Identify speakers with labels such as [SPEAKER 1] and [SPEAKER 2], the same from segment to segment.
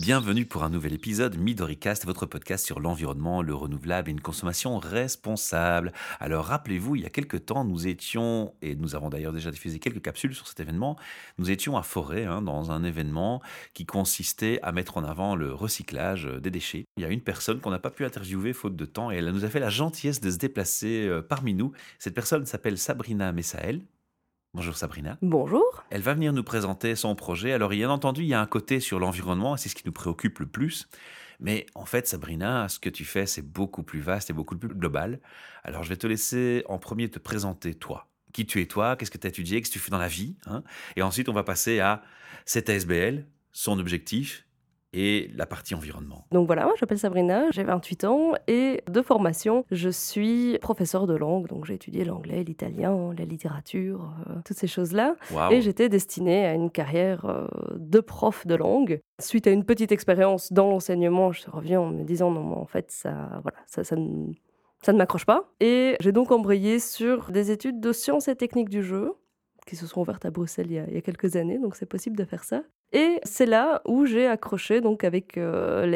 [SPEAKER 1] Bienvenue pour un nouvel épisode Midoricast, votre podcast sur l'environnement, le renouvelable et une consommation responsable. Alors rappelez-vous, il y a quelques temps, nous étions, et nous avons d'ailleurs déjà diffusé quelques capsules sur cet événement, nous étions à Forêt, hein, dans un événement qui consistait à mettre en avant le recyclage des déchets. Il y a une personne qu'on n'a pas pu interviewer faute de temps et elle nous a fait la gentillesse de se déplacer euh, parmi nous. Cette personne s'appelle Sabrina Messaël. Bonjour Sabrina.
[SPEAKER 2] Bonjour.
[SPEAKER 1] Elle va venir nous présenter son projet. Alors, bien entendu, il y a un côté sur l'environnement, c'est ce qui nous préoccupe le plus. Mais en fait, Sabrina, ce que tu fais, c'est beaucoup plus vaste et beaucoup plus global. Alors, je vais te laisser en premier te présenter toi. Qui tu es toi, qu'est-ce que tu as étudié, qu'est-ce que tu fais dans la vie? Hein? Et ensuite, on va passer à cette ASBL, son objectif et la partie environnement.
[SPEAKER 2] Donc voilà, moi j'appelle Sabrina, j'ai 28 ans et de formation, je suis professeur de langue, donc j'ai étudié l'anglais, l'italien, la littérature, euh, toutes ces choses-là. Et j'étais destinée à une carrière euh, de prof de langue. Suite à une petite expérience dans l'enseignement, je reviens en me disant non, en fait, ça, voilà, ça, ça ne, ça ne m'accroche pas. Et j'ai donc embrayé sur des études de sciences et techniques du jeu qui se sont ouvertes à Bruxelles il y a, il y a quelques années, donc c'est possible de faire ça. Et c'est là où j'ai accroché donc avec euh,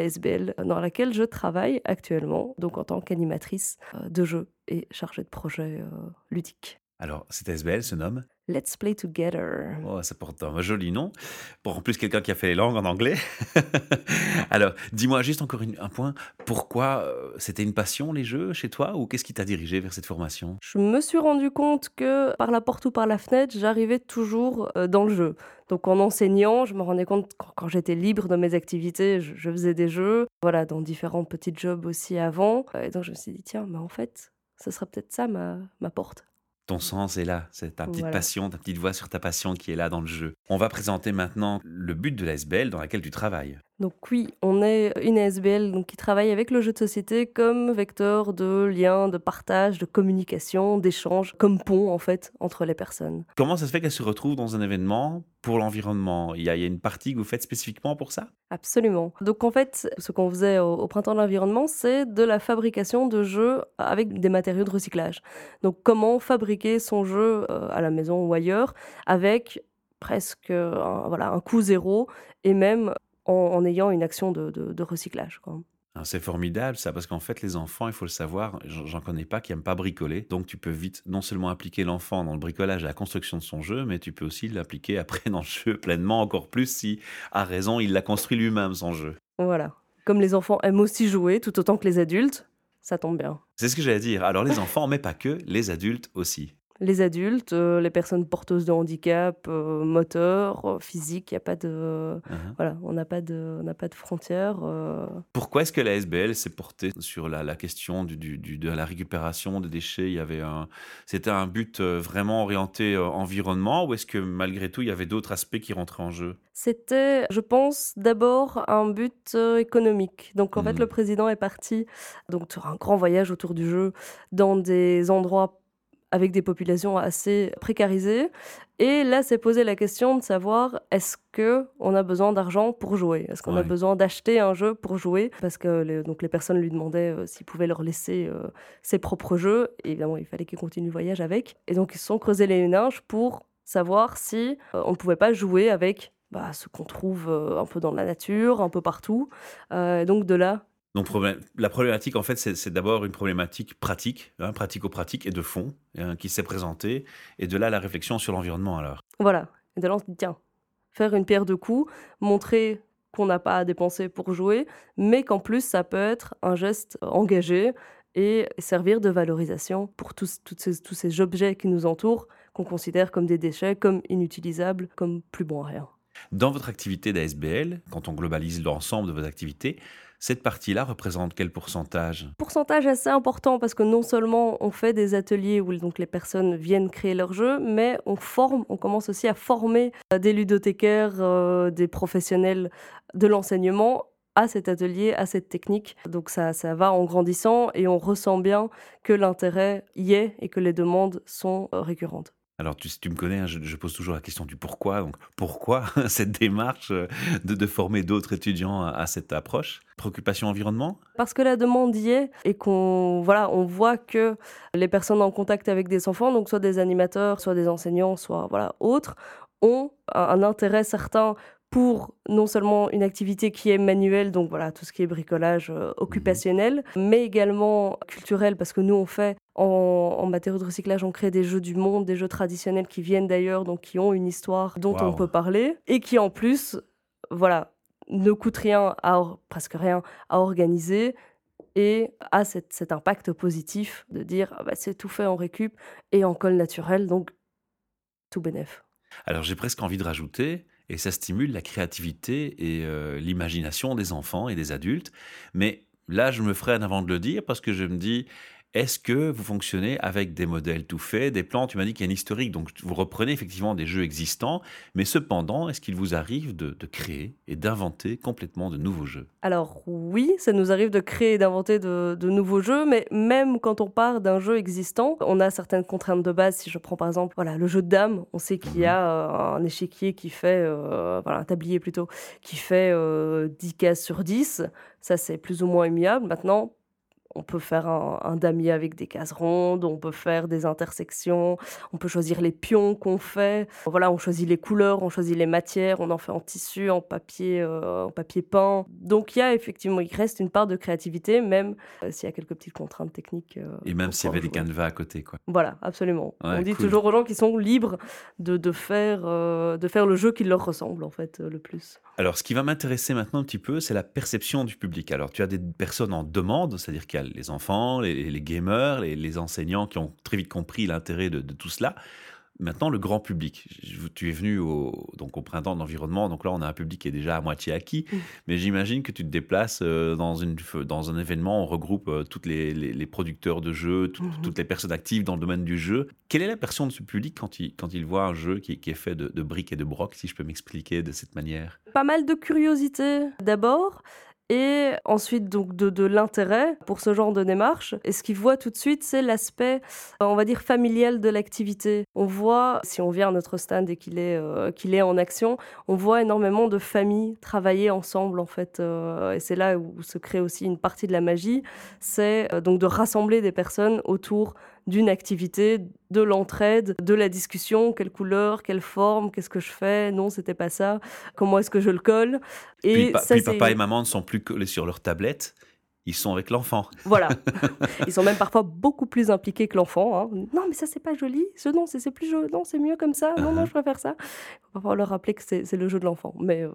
[SPEAKER 2] dans laquelle je travaille actuellement, donc en tant qu'animatrice euh, de jeux et chargée de projets euh, ludiques.
[SPEAKER 1] Alors, cette ASBL se nomme
[SPEAKER 2] Let's Play Together.
[SPEAKER 1] Oh, ça porte un joli nom. Pour en plus quelqu'un qui a fait les langues en anglais. Alors, dis-moi juste encore un point. Pourquoi euh, c'était une passion les jeux chez toi ou qu'est-ce qui t'a dirigé vers cette formation?
[SPEAKER 2] Je me suis rendu compte que par la porte ou par la fenêtre, j'arrivais toujours euh, dans le jeu. Donc en enseignant, je me rendais compte quand, quand j'étais libre de mes activités, je, je, faisais des jeux. Voilà, dans différents petits jobs aussi avant. Et donc je me suis dit tiens, mais en fait, ce serait peut-être ça ma, ma porte
[SPEAKER 1] ton sens est là, c'est ta petite passion, ta petite voix sur ta passion qui est là dans le jeu. On va présenter maintenant le but de l'ASBL dans laquelle tu travailles.
[SPEAKER 2] Donc oui, on est une ASBL donc, qui travaille avec le jeu de société comme vecteur de lien, de partage, de communication, d'échange, comme pont en fait entre les personnes.
[SPEAKER 1] Comment ça se fait qu'elle se retrouve dans un événement pour l'environnement? Il y, a, il y, a, une partie que vous faites spécifiquement pour ça?
[SPEAKER 2] Absolument. Donc en fait, ce qu'on faisait au, au printemps de l'environnement, c'est de la fabrication de jeux avec des matériaux de recyclage. Donc comment fabriquer son jeu euh, à la maison ou ailleurs avec presque un, voilà, un coût zéro et même en, en ayant une action de, de, de recyclage. Quoi.
[SPEAKER 1] C'est formidable ça, parce qu'en fait, les enfants, il faut le savoir, j'en connais pas qui n'aiment pas bricoler. Donc, tu peux vite non seulement appliquer l'enfant dans le bricolage et la construction de son jeu, mais tu peux aussi l'appliquer après dans le jeu pleinement, encore plus si, à raison, il l'a construit lui-même, son jeu.
[SPEAKER 2] Voilà. Comme les enfants aiment aussi jouer, tout autant que les adultes, ça tombe bien.
[SPEAKER 1] C'est ce que j'allais dire. Alors, les enfants, mais pas que, les adultes aussi
[SPEAKER 2] les adultes, euh, les personnes porteuses de handicap euh, moteur, euh, physique, il y a pas de uh -huh. voilà, on n'a pas de on n'a pas de frontières. Euh...
[SPEAKER 1] Pourquoi est-ce que la SBL s'est portée sur la, la question du, du, du, de la récupération des déchets? Il y avait un c'était un but vraiment orienté environnement ou est-ce que malgré tout il y avait d'autres aspects qui rentraient en jeu?
[SPEAKER 2] C'était, je pense, d'abord un but économique. Donc en mmh. fait le président est parti donc sur un grand voyage autour du jeu dans des endroits avec des populations assez précarisées. Et là, s'est posé la question de savoir est-ce que on a besoin d'argent pour jouer? Est-ce qu'on ouais. a besoin d'acheter un jeu pour jouer? Parce que les, donc les personnes lui demandaient euh, s'il pouvait leur laisser euh, ses propres jeux. Et évidemment, il fallait qu'il continue le voyage avec. Et donc, ils se sont creusés les méninges pour savoir si euh, on ne pouvait pas jouer avec bah, ce qu'on trouve euh, un peu dans la nature, un peu partout. Donc de là,
[SPEAKER 1] donc la problématique, en fait, c'est d'abord une problématique pratique, hein, pratico-pratique et de fond, hein, qui s'est présentée, et de là la réflexion sur l'environnement alors.
[SPEAKER 2] Voilà, et de là on se dit, tiens, faire une pierre de coups, montrer qu'on n'a pas à dépenser pour jouer, mais qu'en plus ça peut être un geste engagé et servir de valorisation pour tous, tous, ces, tous ces objets qui nous entourent, qu'on considère comme des déchets, comme inutilisables, comme plus bon à rien.
[SPEAKER 1] Dans votre activité d'ASBL, quand on globalise l'ensemble de vos activités, cette partie-là représente quel pourcentage?
[SPEAKER 2] Pourcentage assez important parce que non seulement on fait des ateliers où donc les personnes viennent créer leur jeu, mais on forme, on commence aussi à former euh, des ludothécaires, euh, des professionnels de l'enseignement à cet atelier, à cette technique. Donc ça, ça va en grandissant et on ressent bien que l'intérêt y est et que les demandes sont euh, récurrentes.
[SPEAKER 1] Alors, tu, tu me connais, hein, je, je, pose toujours la question du pourquoi. Donc, pourquoi cette démarche de, de former d'autres étudiants à, à, cette approche? Préoccupation environnement?
[SPEAKER 2] Parce que la demande y est et qu'on voilà, on voit que les personnes en contact avec des enfants, donc soit des animateurs, soit des enseignants, soit voilà, autres, ont un, un intérêt certain pour non seulement une activité qui est manuelle, donc voilà, tout ce qui est bricolage euh, occupationnel, mais également culturel, parce que nous, on fait en, matériaux de recyclage, on crée des jeux du monde, des jeux traditionnels qui viennent d'ailleurs, donc qui ont une histoire dont on peut parler, et qui en plus, voilà, ne coûtent rien, à, presque rien à organiser, et a cet, impact positif de dire ah bah, c'est tout fait en récup et en colle naturel, donc tout bénef.
[SPEAKER 1] Alors j'ai presque envie de rajouter, et ça stimule la créativité et euh, l'imagination des enfants et des adultes, mais là je me freine avant de le dire parce que je me dis est-ce que vous fonctionnez avec des modèles tout faits, des plans? Tu m'as dit qu'il y a un historique, donc vous reprenez effectivement des jeux existants, mais cependant, est-ce qu'il vous arrive de, créer et d'inventer complètement de nouveaux jeux?
[SPEAKER 2] Alors oui, ça nous arrive de créer et d'inventer de, nouveaux jeux, mais même quand on part d'un jeu existant, on a certaines contraintes de base. Si je prends par exemple voilà, le jeu de dames, on sait qu'il y a mhm. euh, un échiquier qui fait, euh, voilà, un tablier plutôt, qui fait 10 euh, cases sur 10. Ça, c'est plus ou moins immuable. Maintenant, on peut faire un, damier avec des cases rondes, on peut faire des intersections, on peut choisir les pions qu'on fait. Voilà, on choisit les couleurs, on choisit les matières, on en fait en tissu, en papier, euh, en papier peint. Donc il y a effectivement, il reste une part de créativité, même euh, s'il y a quelques petites contraintes techniques. Euh,
[SPEAKER 1] Et même s'il y avait des canevas à côté, quoi.
[SPEAKER 2] Voilà, absolument. on dit toujours aux gens qui sont libres de, faire, de faire le jeu qui leur ressemble, en fait, le plus.
[SPEAKER 1] Alors, ce qui va m'intéresser maintenant un petit peu, c'est la perception du public. Alors, tu as des personnes en demande, c'est-à-dire qu'il y a les enfants, les, gamers, les, enseignants qui ont très vite compris l'intérêt de, tout cela. Maintenant, le grand public. Tu es venu au, donc au printemps d'environnement, donc là, on a un public qui est déjà à moitié acquis. Mmh. Mais j'imagine que tu te déplaces euh, dans, une, dans un événement, on regroupe euh, tous les, les, producteurs de jeux, mmh toutes les personnes actives dans le domaine du jeu. Quelle est la perception de ce public quand il, quand il voit un jeu qui, qui est fait de, de briques et de brocs, si je peux m'expliquer de cette manière?
[SPEAKER 2] Pas mal de curiosité d'abord, et ensuite donc de, l'intérêt pour ce genre de démarche. Et ce qu'ils voient tout de suite, c'est l'aspect, euh, on va dire, familial de l'activité. On voit, si on vient à notre stand et qu'il est, euh, qu'il est en action, on voit énormément de familles travailler ensemble, en fait. Euh, et c'est là où se crée aussi une partie de la magie, c'est donc de rassembler des personnes autour d'une activité, de l'entraide, de la discussion, quelle couleur, quelle forme, qu'est-ce que je fais, non, c'était pas ça, comment est-ce que je le colle?
[SPEAKER 1] Et puis, papa et maman ne sont plus collés sur leur tablette. Ils sont avec l'enfant.
[SPEAKER 2] Voilà. Ils sont même parfois beaucoup plus impliqués que l'enfant. Hein. Non, mais ça, c'est pas joli. Ce non, c'est plus joli. Non, c'est mieux comme ça. Non, non, uh-huh. je préfère ça. Il faut parfois leur rappeler que c'est le jeu de l'enfant. Mais euh,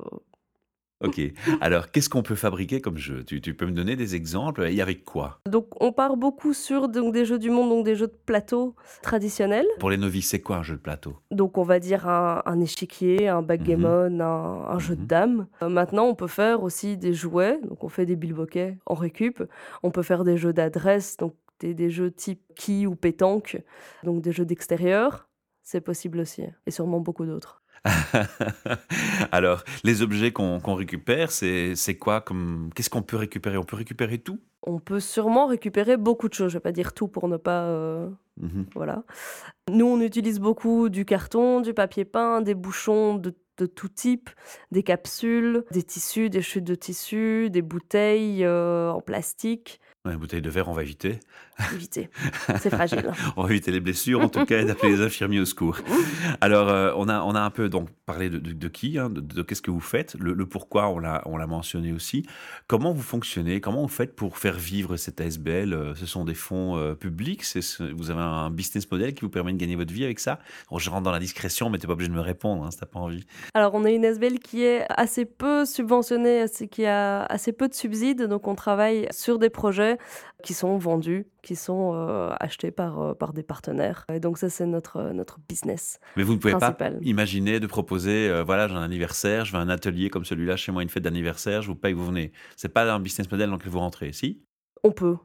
[SPEAKER 1] Ok. Alors, qu'est-ce qu'on peut fabriquer comme jeu? Tu, peux me donner des exemples? Et avec quoi?
[SPEAKER 2] Donc, on part beaucoup sur donc, des jeux du monde, donc des jeux de plateau traditionnels.
[SPEAKER 1] Pour les novices, c'est quoi un jeu de plateau?
[SPEAKER 2] Donc, on va dire un, échiquier, un backgammon, mhm. un, jeu de mhm. dames. Euh, maintenant, on peut faire aussi des jouets. Donc, on fait des bilboquets en récup. On peut faire des jeux d'adresse, donc des, des jeux type qui ou pétanque, donc des jeux d'extérieur. C'est possible aussi. Et sûrement beaucoup d'autres.
[SPEAKER 1] Alors, les objets qu'on récupère, c'est quoi comme Qu'est-ce qu'on peut récupérer? On peut récupérer tout?
[SPEAKER 2] On peut sûrement récupérer beaucoup de choses. Je vais pas dire tout pour ne pas. Euh, mmh voilà. Nous, on utilise beaucoup du carton, du papier peint, des bouchons de, tout type, des capsules, des tissus, des chutes de tissus, des bouteilles euh, en plastique.
[SPEAKER 1] Une bouteille de verre, on va éviter.
[SPEAKER 2] Éviter, c'est fragile.
[SPEAKER 1] on va éviter les blessures, en tout cas, et d'appeler les infirmiers au secours. Alors, euh, on, a, on a un peu donc parlé de, qui, hein, de, qu'est-ce que vous faites, le, pourquoi, on l'a, on l'a mentionné aussi. Comment vous fonctionnez Comment vous faites pour faire vivre cette ASBL euh, Ce sont des fonds euh, publics Vous avez un business model qui vous permet de gagner votre vie avec ça? Je rentre dans la discrétion, mais tu n'es pas obligé de me répondre hein, si tu n'as pas envie.
[SPEAKER 2] Alors, on a une ASBL qui est assez peu subventionnée, qui a assez peu de subsides, donc on travaille sur des projets qui sont vendus, qui sont euh, achetés par, euh, par des partenaires. Et donc ça, c'est notre, euh, notre business.
[SPEAKER 1] Mais vous ne pouvez
[SPEAKER 2] pas
[SPEAKER 1] imaginer de proposer, voilà, j'ai un anniversaire, je veux un atelier comme celui-là chez moi, une fête d'anniversaire, je vous paye, vous venez. C'est pas un business model dans lequel vous rentrez, si?
[SPEAKER 2] On peut.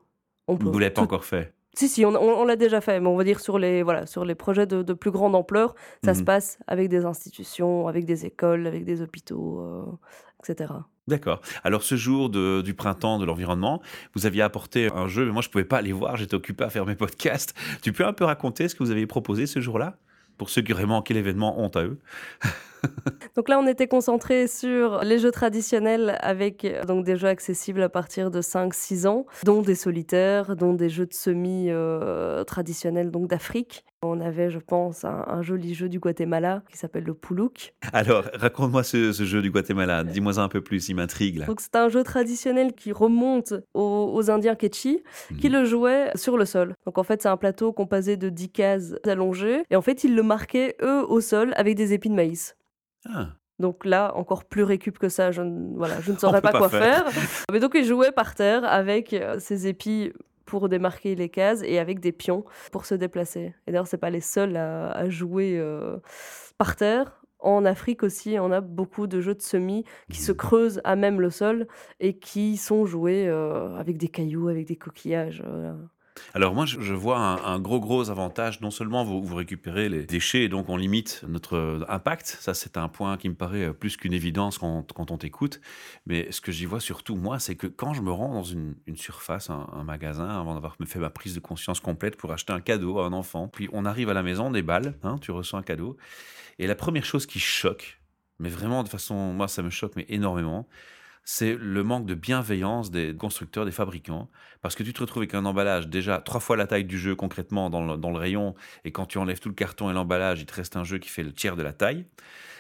[SPEAKER 2] On peut.
[SPEAKER 1] Vous ne l'avez pas encore fait
[SPEAKER 2] si, si, on, l'a déjà fait, mais on va dire sur les, voilà, sur les projets de, plus grande ampleur, ça se mhm. passe avec des institutions, avec des écoles, avec des hôpitaux, etc.
[SPEAKER 1] D'accord. Alors ce jour du printemps de l'environnement, vous aviez apporté un jeu, mais moi je ne pouvais pas aller voir, j'étais occupé à faire mes podcasts. Tu peux un peu raconter ce que vous aviez proposé ce jour-là? Pour ceux qui auraient manqué l'événement, honte à eux?
[SPEAKER 2] donc là, on était concentré sur les jeux traditionnels avec euh, donc des jeux accessibles à partir de 5-6 ans, dont des solitaires, dont des jeux de semi euh, traditionnels donc d'Afrique. On avait, je pense, un, joli jeu du Guatemala qui s'appelle le Poulouk.
[SPEAKER 1] Alors, raconte-moi ce, jeu du Guatemala. Dis-moi un peu plus, il m'intrigue.
[SPEAKER 2] Donc, c'est un jeu traditionnel qui remonte aux, Indiens Quechua, qui mhm. le jouaient sur le sol. Donc, en fait, c'est un plateau composé de 10 cases allongées. Et en fait, ils le marquaient, eux, au sol avec des épis de maïs. Ah. Donc là, encore plus récup que ça, je, voilà, je ne saurais pas, quoi faire. Mais donc, ils jouaient par terre avec euh, ces épis pour démarquer les cases et avec des pions pour se déplacer. Et d'ailleurs, c'est pas les seuls à, jouer euh, par terre. En Afrique aussi, on a beaucoup de jeux de semis qui se creusent à même le sol et qui sont joués euh, avec des cailloux, avec des coquillages.
[SPEAKER 1] Alors moi, je, vois un, gros, gros avantage. Non seulement vous, récupérez les déchets et donc on limite notre impact. Ça, c'est un point qui me paraît plus qu'une évidence quand, on t'écoute. Mais ce que j'y vois surtout, moi, c'est que quand je me rends dans une, surface, un, magasin, avant d'avoir fait ma prise de conscience complète pour acheter un cadeau à un enfant, puis on arrive à la maison, des balles, hein, tu reçois un cadeau. Et la première chose qui choque, mais vraiment de façon, moi, ça me choque, mais énormément, c'est le manque de bienveillance des constructeurs, des fabricants, parce que tu te retrouves avec un emballage déjà trois fois la taille du jeu concrètement dans le, rayon, et quand tu enlèves tout le carton et l'emballage, il te reste un jeu qui fait le tiers de la taille.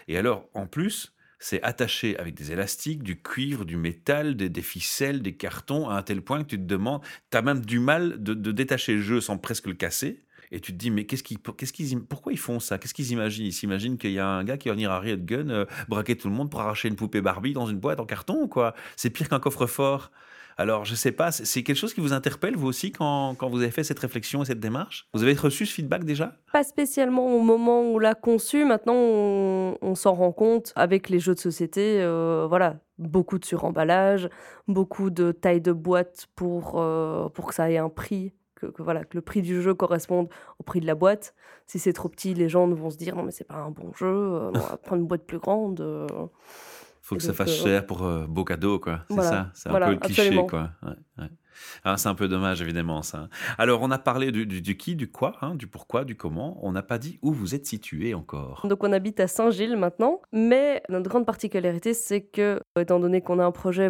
[SPEAKER 1] Et alors, en plus, c'est attaché avec des élastiques, du cuivre, du métal, des, ficelles, des cartons, à un tel point que tu te demandes, tu as même du mal de, de détacher le jeu sans presque le casser. Et tu te dis, mais qu'est-ce qu'ils, qu'est-ce qu'ils, pourquoi ils font ça? Qu'est-ce qu'ils imaginent? Ils s'imaginent qu'il y a un gars qui va venir à Riot Gun euh, braquer tout le monde pour arracher une poupée Barbie dans une boîte en carton, quoi? C'est pire qu'un coffre-fort. Alors, je sais pas, c'est quelque chose qui vous interpelle, vous aussi, quand, quand, vous avez fait cette réflexion et cette démarche? Vous avez reçu ce feedback déjà?
[SPEAKER 2] Pas spécialement au moment où l'a conçu. Maintenant, on, s'en rend compte avec les jeux de société. Euh, voilà, beaucoup de suremballage, beaucoup de taille de boîte pour, euh, pour que ça ait un prix que, voilà, que le prix du jeu corresponde au prix de la boîte. Si c'est trop petit, les gens vont se dire non mais c'est pas un bon jeu, euh, on va prendre une boîte plus grande. Euh.
[SPEAKER 1] Faut que ça fasse euh, cher pour beau cadeau, quoi. C'est ça, c'est un peu le cliché, quoi. Ah, c'est un peu dommage, évidemment, ça. Alors, on a parlé du, du, qui, du quoi, hein, du pourquoi, du comment. On n'a pas dit où vous êtes situé encore.
[SPEAKER 2] Donc, on habite à Saint-Gilles maintenant, mais notre grande particularité, c'est que, étant donné qu'on a un projet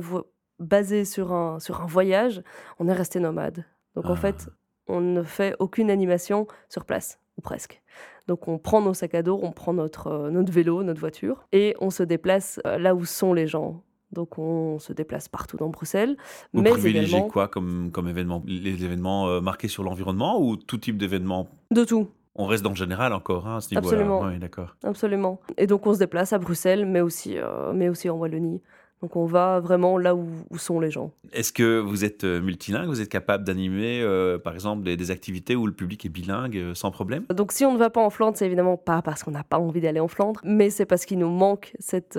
[SPEAKER 2] basé sur un, sur un voyage, on est resté nomade. Donc en ah. fait, on ne fait aucune animation sur place, ou presque. Donc on prend nos sacs à dos, on prend notre, euh, notre vélo, notre voiture, et on se déplace euh, là où sont les gens. Donc on se déplace partout dans Bruxelles.
[SPEAKER 1] Vous mais privilégiez quoi comme, comme événement? Les événements euh, marqués sur l'environnement ou tout type d'événements?
[SPEAKER 2] De tout.
[SPEAKER 1] On reste dans le général encore hein, à ce niveau-là.
[SPEAKER 2] Absolument.
[SPEAKER 1] D'accord.
[SPEAKER 2] Absolument. Et donc on se déplace à Bruxelles, mais aussi, mais aussi en Wallonie. Donc on va vraiment là où, sont les gens.
[SPEAKER 1] Est-ce que vous êtes euh, multilingue? Vous êtes capable d'animer, euh, par exemple, des, activités où le public est bilingue euh, sans problème?
[SPEAKER 2] Donc si on ne va pas en Flandre, c'est évidemment pas parce qu'on n'a pas envie d'aller en Flandre, mais c'est parce qu'il nous manque cette,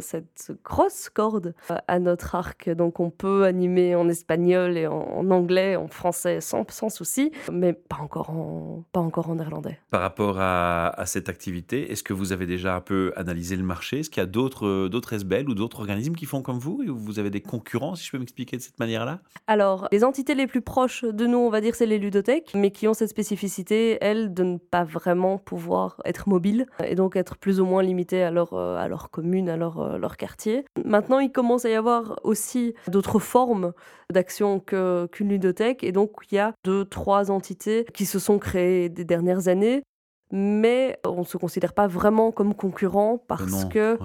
[SPEAKER 2] cette grosse corde à notre arc. Donc on peut animer en espagnol et en, anglais, en français sans, sans souci, mais pas encore en, pas encore en néerlandais.
[SPEAKER 1] Par rapport à, à cette activité, est-ce que vous avez déjà un peu analysé le marché? Est-ce qu'il y a d'autres, d'autres SBL ou d'autres organismes qui font comme vous ou vous avez des concurrents, si je peux m'expliquer de cette manière-là?
[SPEAKER 2] Alors, les entités les plus proches de nous, on va dire, c'est les ludothèques, mais qui ont cette spécificité, elles, de ne pas vraiment pouvoir être mobiles et donc être plus ou moins limitées à leur, euh, à leur commune, à leur, euh, leur quartier. Maintenant, il commence à y avoir aussi d'autres formes d'action qu'une ludothèque et donc il y a deux, trois entités qui se sont créées des dernières années mais on ne se considère pas vraiment comme concurrents parce que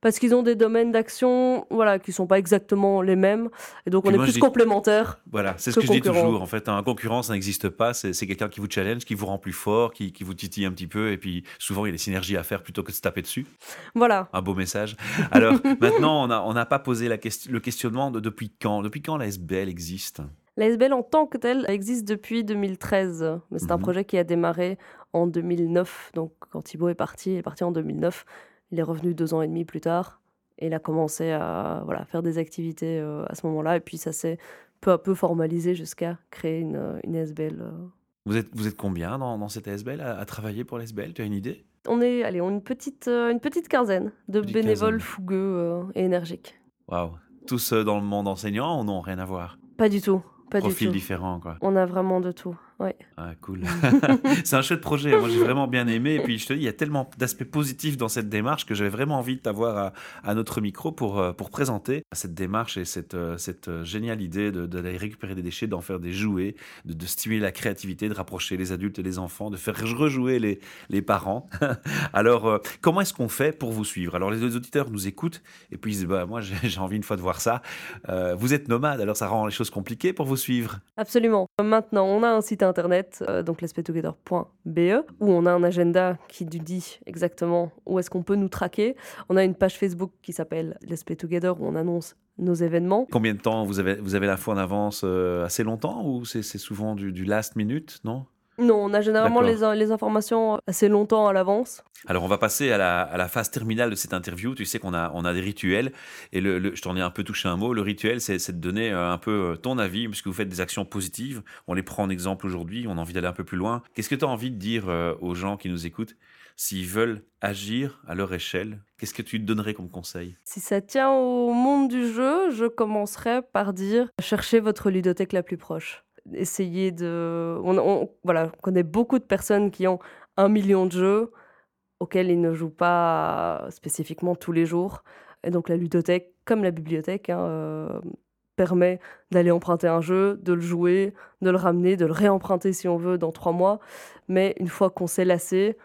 [SPEAKER 2] parce qu'ils ont des domaines d'action voilà, qui ne sont pas exactement les mêmes. Et donc, on est plus complémentaires.
[SPEAKER 1] Voilà, c'est ce que je dis toujours. En fait, un concurrent, ça n'existe pas. C'est quelqu'un qui vous challenge, qui vous rend plus fort, qui, qui, vous titille un petit peu. Et puis, souvent, il y a des synergies à faire plutôt que de se taper dessus.
[SPEAKER 2] Voilà.
[SPEAKER 1] Un beau message. Alors, maintenant, on n'a on pas posé la question, le questionnement de depuis quand. Depuis quand la SBL existe?
[SPEAKER 2] La SBL en tant que telle existe depuis 2013, mais c'est un mhm. projet qui a démarré en 2009. Donc quand Thibaut est parti, il est parti en 2009. Il est revenu deux ans et demi plus tard et il a commencé à voilà, faire des activités euh, à ce moment-là. Et puis ça s'est peu à peu formalisé jusqu'à créer une, une SBL. Euh.
[SPEAKER 1] Vous êtes, vous êtes combien dans, dans cette SBL à, travailler pour l'SBL Tu as une idée?
[SPEAKER 2] On est allez, on une, petite, euh, une petite quinzaine de bénévoles fougueux et énergiques.
[SPEAKER 1] Waouh Tous dans le monde enseignant ou non? Rien à voir?
[SPEAKER 2] Pas du tout. Pas
[SPEAKER 1] Profil différent, quoi.
[SPEAKER 2] On a vraiment de tout. Ouais.
[SPEAKER 1] Ah, cool. c'est un chouette projet. Moi, j'ai vraiment bien aimé. Et puis, je te dis, il y a tellement d'aspects positifs dans cette démarche que j'avais vraiment envie de t'avoir à, notre micro pour, euh, pour présenter cette démarche et cette, euh, cette euh, géniale idée d'aller récupérer des déchets, d'en faire des jouets, de, stimuler la créativité, de rapprocher les adultes et les enfants, de faire rejouer les, les parents. Alors, comment est-ce qu'on fait pour vous suivre? Alors, les auditeurs nous écoutent et puis ils disent, bah, moi, j'ai envie une fois de voir ça. vous êtes nomade, alors ça rend les choses compliquées pour vous suivre?
[SPEAKER 2] Absolument. Maintenant, on a un site internet, euh, donc lespetogether.be, où on a un agenda qui dit exactement où est-ce qu'on peut nous traquer. On a une page Facebook qui s'appelle Together, où on annonce nos événements.
[SPEAKER 1] Combien de temps vous avez, vous avez la foi en avance euh, Assez longtemps ou c'est souvent du, du last minute, non?
[SPEAKER 2] Non, on a généralement les, les, informations assez longtemps à l'avance.
[SPEAKER 1] Alors, on va passer à la, à la, phase terminale de cette interview. Tu sais qu'on a, on a des rituels. Et le, je t'en ai un peu touché un mot. Le rituel, c'est de donner euh, un peu euh, ton avis, puisque vous faites des actions positives. On les prend en exemple aujourd'hui. On a envie d'aller un peu plus loin. Qu'est-ce que tu as envie de dire euh, aux gens qui nous écoutent? S'ils veulent agir à leur échelle Qu'est-ce que tu donnerais comme conseil?
[SPEAKER 2] Si ça tient au monde du jeu, je commencerais par dire cherchez votre ludothèque la plus proche essayer de... On, voilà, on connaît beaucoup de personnes qui ont un million de jeux auxquels ils ne jouent pas spécifiquement tous les jours. Et donc la ludothèque, comme la bibliothèque, hein, euh, permet d'aller emprunter un jeu, de le jouer, de le ramener, de le réemprunter si on veut dans trois mois. Mais une fois qu'on s'est lassé,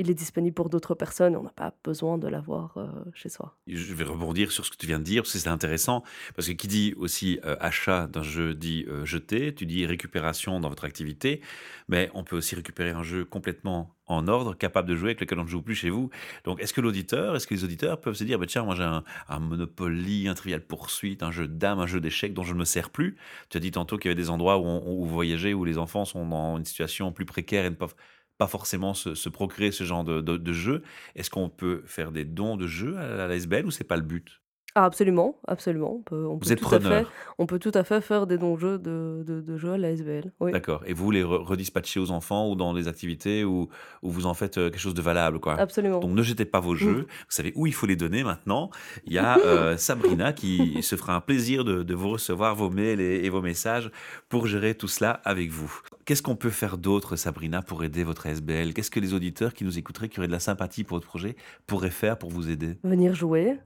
[SPEAKER 2] il est disponible pour d'autres personnes. On n'a pas besoin de l'avoir euh, chez soi.
[SPEAKER 1] Je vais rebondir sur ce que tu viens de dire, parce que c'est intéressant. Parce que qui dit aussi euh, achat d'un jeu dit euh, jeter, tu dis récupération dans votre activité, mais on peut aussi récupérer un jeu complètement en ordre, capable de jouer, avec lequel on ne joue plus chez vous. Donc, est-ce que l'auditeur, est-ce que les auditeurs peuvent se dire, bah, tiens, moi j'ai un, un, Monopoly, un Trivial Poursuite, un jeu dames, un jeu d'échecs dont je ne me sers plus Tu as dit tantôt qu'il y avait des endroits où, on, où vous voyagez, où les enfants sont dans une situation plus précaire et ne peuvent pas forcément se, procurer ce genre de, jeu. Est-ce qu'on peut faire des dons de jeux à la SBL ou c'est pas le but?
[SPEAKER 2] Ah, absolument, absolument. On peut,
[SPEAKER 1] vous êtes preneur.
[SPEAKER 2] on peut tout à fait faire des dons-jeux de, de, jeux à la SBL. Oui.
[SPEAKER 1] D'accord. Et vous les redispatchez aux enfants ou dans les activités où, où vous en faites euh, quelque chose de valable, quoi.
[SPEAKER 2] Absolument.
[SPEAKER 1] Donc ne jetez pas vos jeux. Vous savez où il faut les donner maintenant. Il y a euh, Sabrina qui se fera un plaisir de, de vous recevoir vos mails et, vos messages pour gérer tout cela avec vous. Qu'est-ce qu'on peut faire d'autre, Sabrina, pour aider votre SBL Qu'est-ce que les auditeurs qui nous écouteraient, qui auraient de la sympathie pour votre projet, pourraient faire pour vous aider?
[SPEAKER 2] Venir jouer,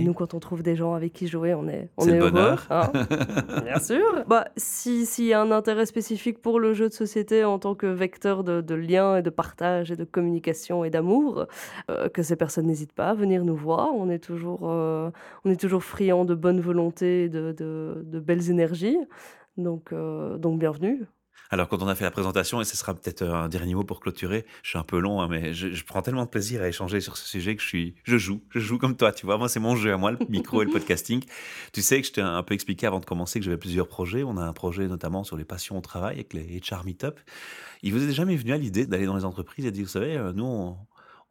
[SPEAKER 2] nous, quand on trouve des gens avec qui jouer, on est, on
[SPEAKER 1] est,
[SPEAKER 2] le
[SPEAKER 1] heureux, bonheur.
[SPEAKER 2] Hein. Bien sûr. Bah, S'il y a un intérêt spécifique pour le jeu de société en tant que vecteur de, de lien et de partage et de communication et d'amour, euh, que ces personnes n'hésitent pas à venir nous voir. On est toujours, euh, on est toujours friand de bonne volonté, de, de, de belles énergies. Donc, euh, donc bienvenue.
[SPEAKER 1] Alors, quand on a fait la présentation, et ce sera peut-être euh, un dernier mot pour clôturer, je suis un peu long, hein, mais je, prends tellement de plaisir à échanger sur ce sujet que je joue, je joue comme toi, tu vois. Moi, c'est mon jeu à moi, le micro et le podcasting. Tu sais que je t'ai un peu expliqué avant de commencer que j'avais plusieurs projets. On a un projet notamment sur les passions au travail avec les HR Meetup. Il vous est jamais venu à l'idée d'aller dans les entreprises et de dire, vous savez, euh, nous,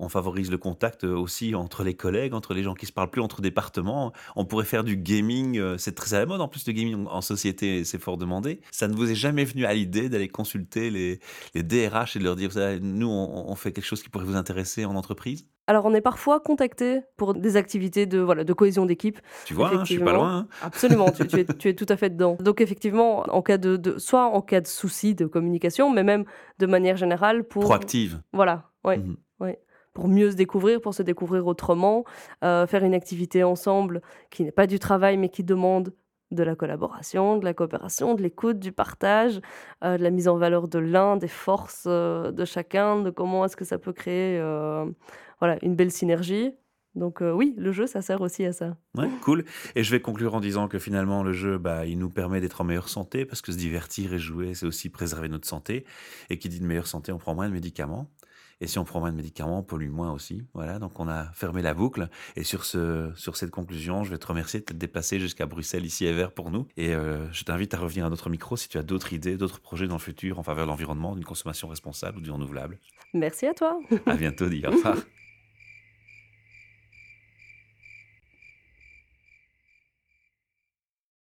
[SPEAKER 1] on favorise le contact euh, aussi entre les collègues, entre les gens qui se parlent plus, entre départements. On pourrait faire du gaming, euh, c'est très à la mode en plus de gaming en société, c'est fort demandé. Ça ne vous est jamais venu à l'idée d'aller consulter les, DRH et de leur dire, nous, on, fait quelque chose qui pourrait vous intéresser en entreprise?
[SPEAKER 2] Alors, on est parfois contacté pour des activités de, voilà, de cohésion d'équipe.
[SPEAKER 1] Tu vois, hein, je suis pas loin. Hein.
[SPEAKER 2] Absolument, tu, es, tout à fait dedans. Donc, effectivement, en cas de, soit en cas de souci de communication, mais même de manière générale pour.
[SPEAKER 1] Proactive.
[SPEAKER 2] Voilà, oui. Mmh pour mieux se découvrir, pour se découvrir autrement, euh, faire une activité ensemble qui n'est pas du travail mais qui demande de la collaboration, de la coopération, de l'écoute, du partage, euh, de la mise en valeur de l'un, des forces euh, de chacun, de comment est-ce que ça peut créer voilà, une belle synergie. Donc oui, le jeu, ça sert aussi à ça.
[SPEAKER 1] Ouais, cool. Et je vais conclure en disant que finalement, le jeu, bah, il nous permet d'être en meilleure santé parce que se divertir et jouer, c'est aussi préserver notre santé. Et qui dit de meilleure santé, on prend moins de médicaments. Et si on prend moins de médicaments, on pollue moins aussi. Voilà, donc on a fermé la boucle. Et sur, ce, sur cette conclusion, je vais te remercier de t'être déplacé jusqu'à Bruxelles, ici à Vert pour nous. Et euh, je t'invite à revenir à notre micro si tu as d'autres idées, d'autres projets dans le futur en faveur de l'environnement, d'une consommation responsable ou du renouvelable.
[SPEAKER 2] Merci à toi.
[SPEAKER 1] À bientôt, dis au revoir.